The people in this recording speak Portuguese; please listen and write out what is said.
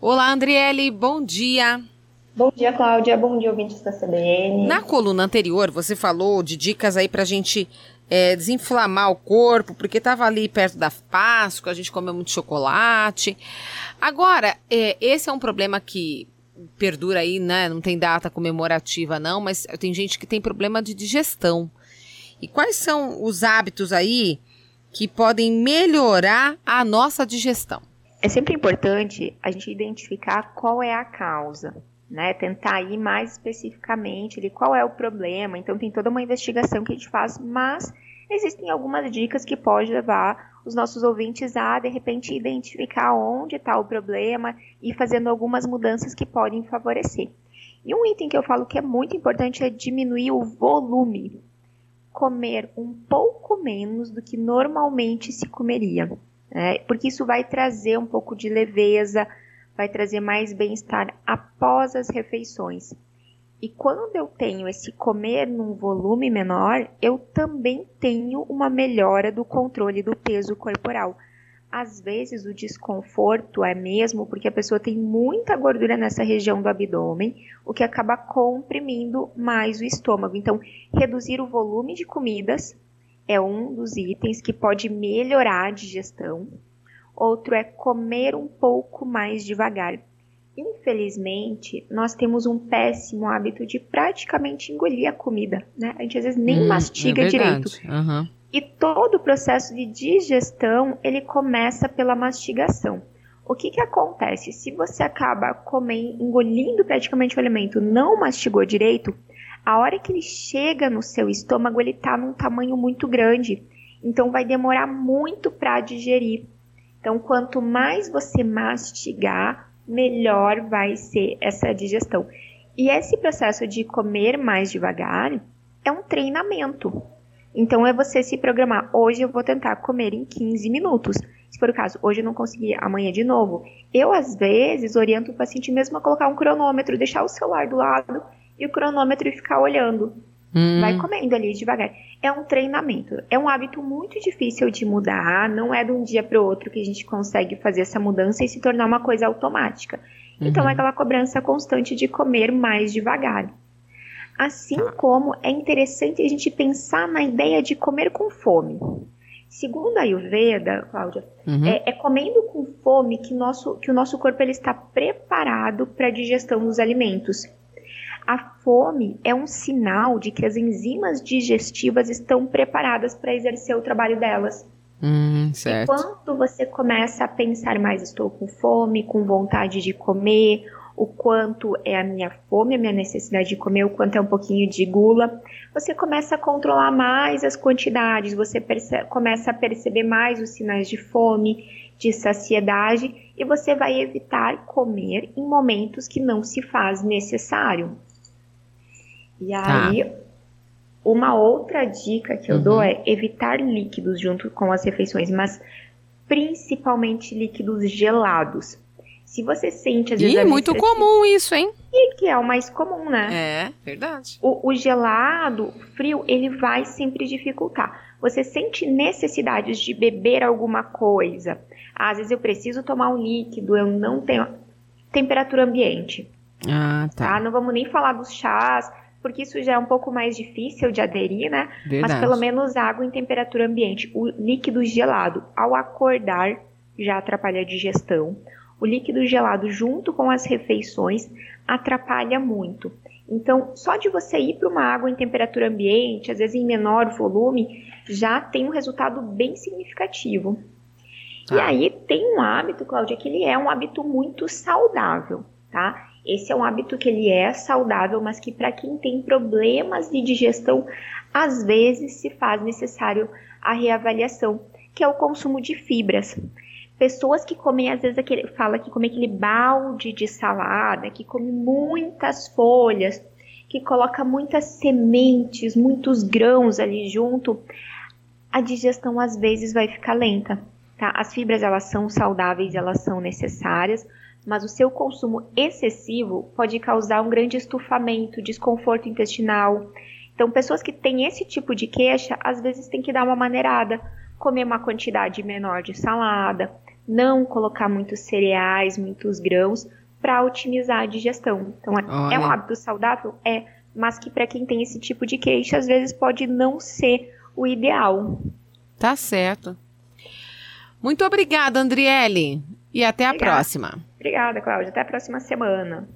Olá, Andriele, bom dia. Bom dia, Cláudia. Bom dia, ouvintes da CBN. Na coluna anterior, você falou de dicas aí pra gente é, desinflamar o corpo, porque estava ali perto da Páscoa, a gente comeu muito chocolate. Agora, é, esse é um problema que perdura aí, né? Não tem data comemorativa, não, mas tem gente que tem problema de digestão. E quais são os hábitos aí que podem melhorar a nossa digestão? É sempre importante a gente identificar qual é a causa né, tentar ir mais especificamente de qual é o problema. Então tem toda uma investigação que a gente faz, mas existem algumas dicas que pode levar os nossos ouvintes a de repente identificar onde está o problema e fazendo algumas mudanças que podem favorecer. E um item que eu falo que é muito importante é diminuir o volume. Comer um pouco menos do que normalmente se comeria, né? porque isso vai trazer um pouco de leveza, vai trazer mais bem-estar após as refeições. E quando eu tenho esse comer num volume menor, eu também tenho uma melhora do controle do peso corporal. Às vezes o desconforto é mesmo porque a pessoa tem muita gordura nessa região do abdômen, o que acaba comprimindo mais o estômago. Então, reduzir o volume de comidas é um dos itens que pode melhorar a digestão outro é comer um pouco mais devagar. Infelizmente, nós temos um péssimo hábito de praticamente engolir a comida, né? A gente às vezes nem hum, mastiga é direito. Uhum. E todo o processo de digestão, ele começa pela mastigação. O que, que acontece? Se você acaba comendo, engolindo praticamente o alimento, não mastigou direito, a hora que ele chega no seu estômago, ele está num tamanho muito grande. Então vai demorar muito para digerir. Então, quanto mais você mastigar, melhor vai ser essa digestão. E esse processo de comer mais devagar é um treinamento. Então, é você se programar. Hoje eu vou tentar comer em 15 minutos. Se for o caso, hoje eu não consegui, amanhã de novo. Eu, às vezes, oriento o paciente mesmo a colocar um cronômetro, deixar o celular do lado e o cronômetro e ficar olhando. Hum. Vai comendo ali devagar. É um treinamento. É um hábito muito difícil de mudar. Não é de um dia para o outro que a gente consegue fazer essa mudança e se tornar uma coisa automática. Então uhum. é aquela cobrança constante de comer mais devagar. Assim tá. como é interessante a gente pensar na ideia de comer com fome. Segundo a Ayurveda, Cláudia, uhum. é, é, comendo com fome que, nosso, que o nosso corpo ele está preparado para a digestão dos alimentos. A fome é um sinal de que as enzimas digestivas estão preparadas para exercer o trabalho delas. Hum, certo. E quando você começa a pensar mais, estou com fome, com vontade de comer, o quanto é a minha fome, a minha necessidade de comer, o quanto é um pouquinho de gula, você começa a controlar mais as quantidades, você começa a perceber mais os sinais de fome, de saciedade, e você vai evitar comer em momentos que não se faz necessário. E tá. aí, tá. uma outra dica que eu uhum. dou é evitar líquidos junto com as refeições, mas principalmente líquidos gelados. Se você sente às vezes. Ih, muito comum isso, hein? E que é o mais comum, né? É, verdade. O, o gelado, frio, ele vai sempre dificultar. Você sente necessidades de beber alguma coisa. Às vezes eu preciso tomar um líquido, eu não tenho temperatura ambiente. Ah, tá. tá? Não vamos nem falar dos chás porque isso já é um pouco mais difícil de aderir, né? Verdade. Mas pelo menos água em temperatura ambiente. O líquido gelado, ao acordar, já atrapalha a digestão. O líquido gelado, junto com as refeições, atrapalha muito. Então, só de você ir para uma água em temperatura ambiente, às vezes em menor volume, já tem um resultado bem significativo. Ah. E aí tem um hábito, Cláudia, que ele é um hábito muito saudável, tá? Esse é um hábito que ele é saudável, mas que para quem tem problemas de digestão, às vezes se faz necessário a reavaliação, que é o consumo de fibras. Pessoas que comem, às vezes, aquele, fala que come aquele balde de salada, que come muitas folhas, que coloca muitas sementes, muitos grãos ali junto, a digestão às vezes vai ficar lenta. Tá? As fibras elas são saudáveis, elas são necessárias, mas o seu consumo excessivo pode causar um grande estufamento, desconforto intestinal. Então, pessoas que têm esse tipo de queixa, às vezes tem que dar uma maneirada, comer uma quantidade menor de salada, não colocar muitos cereais, muitos grãos, para otimizar a digestão. Então, Olha. é um hábito saudável? É, mas que para quem tem esse tipo de queixa, às vezes pode não ser o ideal. Tá certo. Muito obrigada, Andriele. E até a próxima. Obrigada, Cláudia. Até a próxima semana.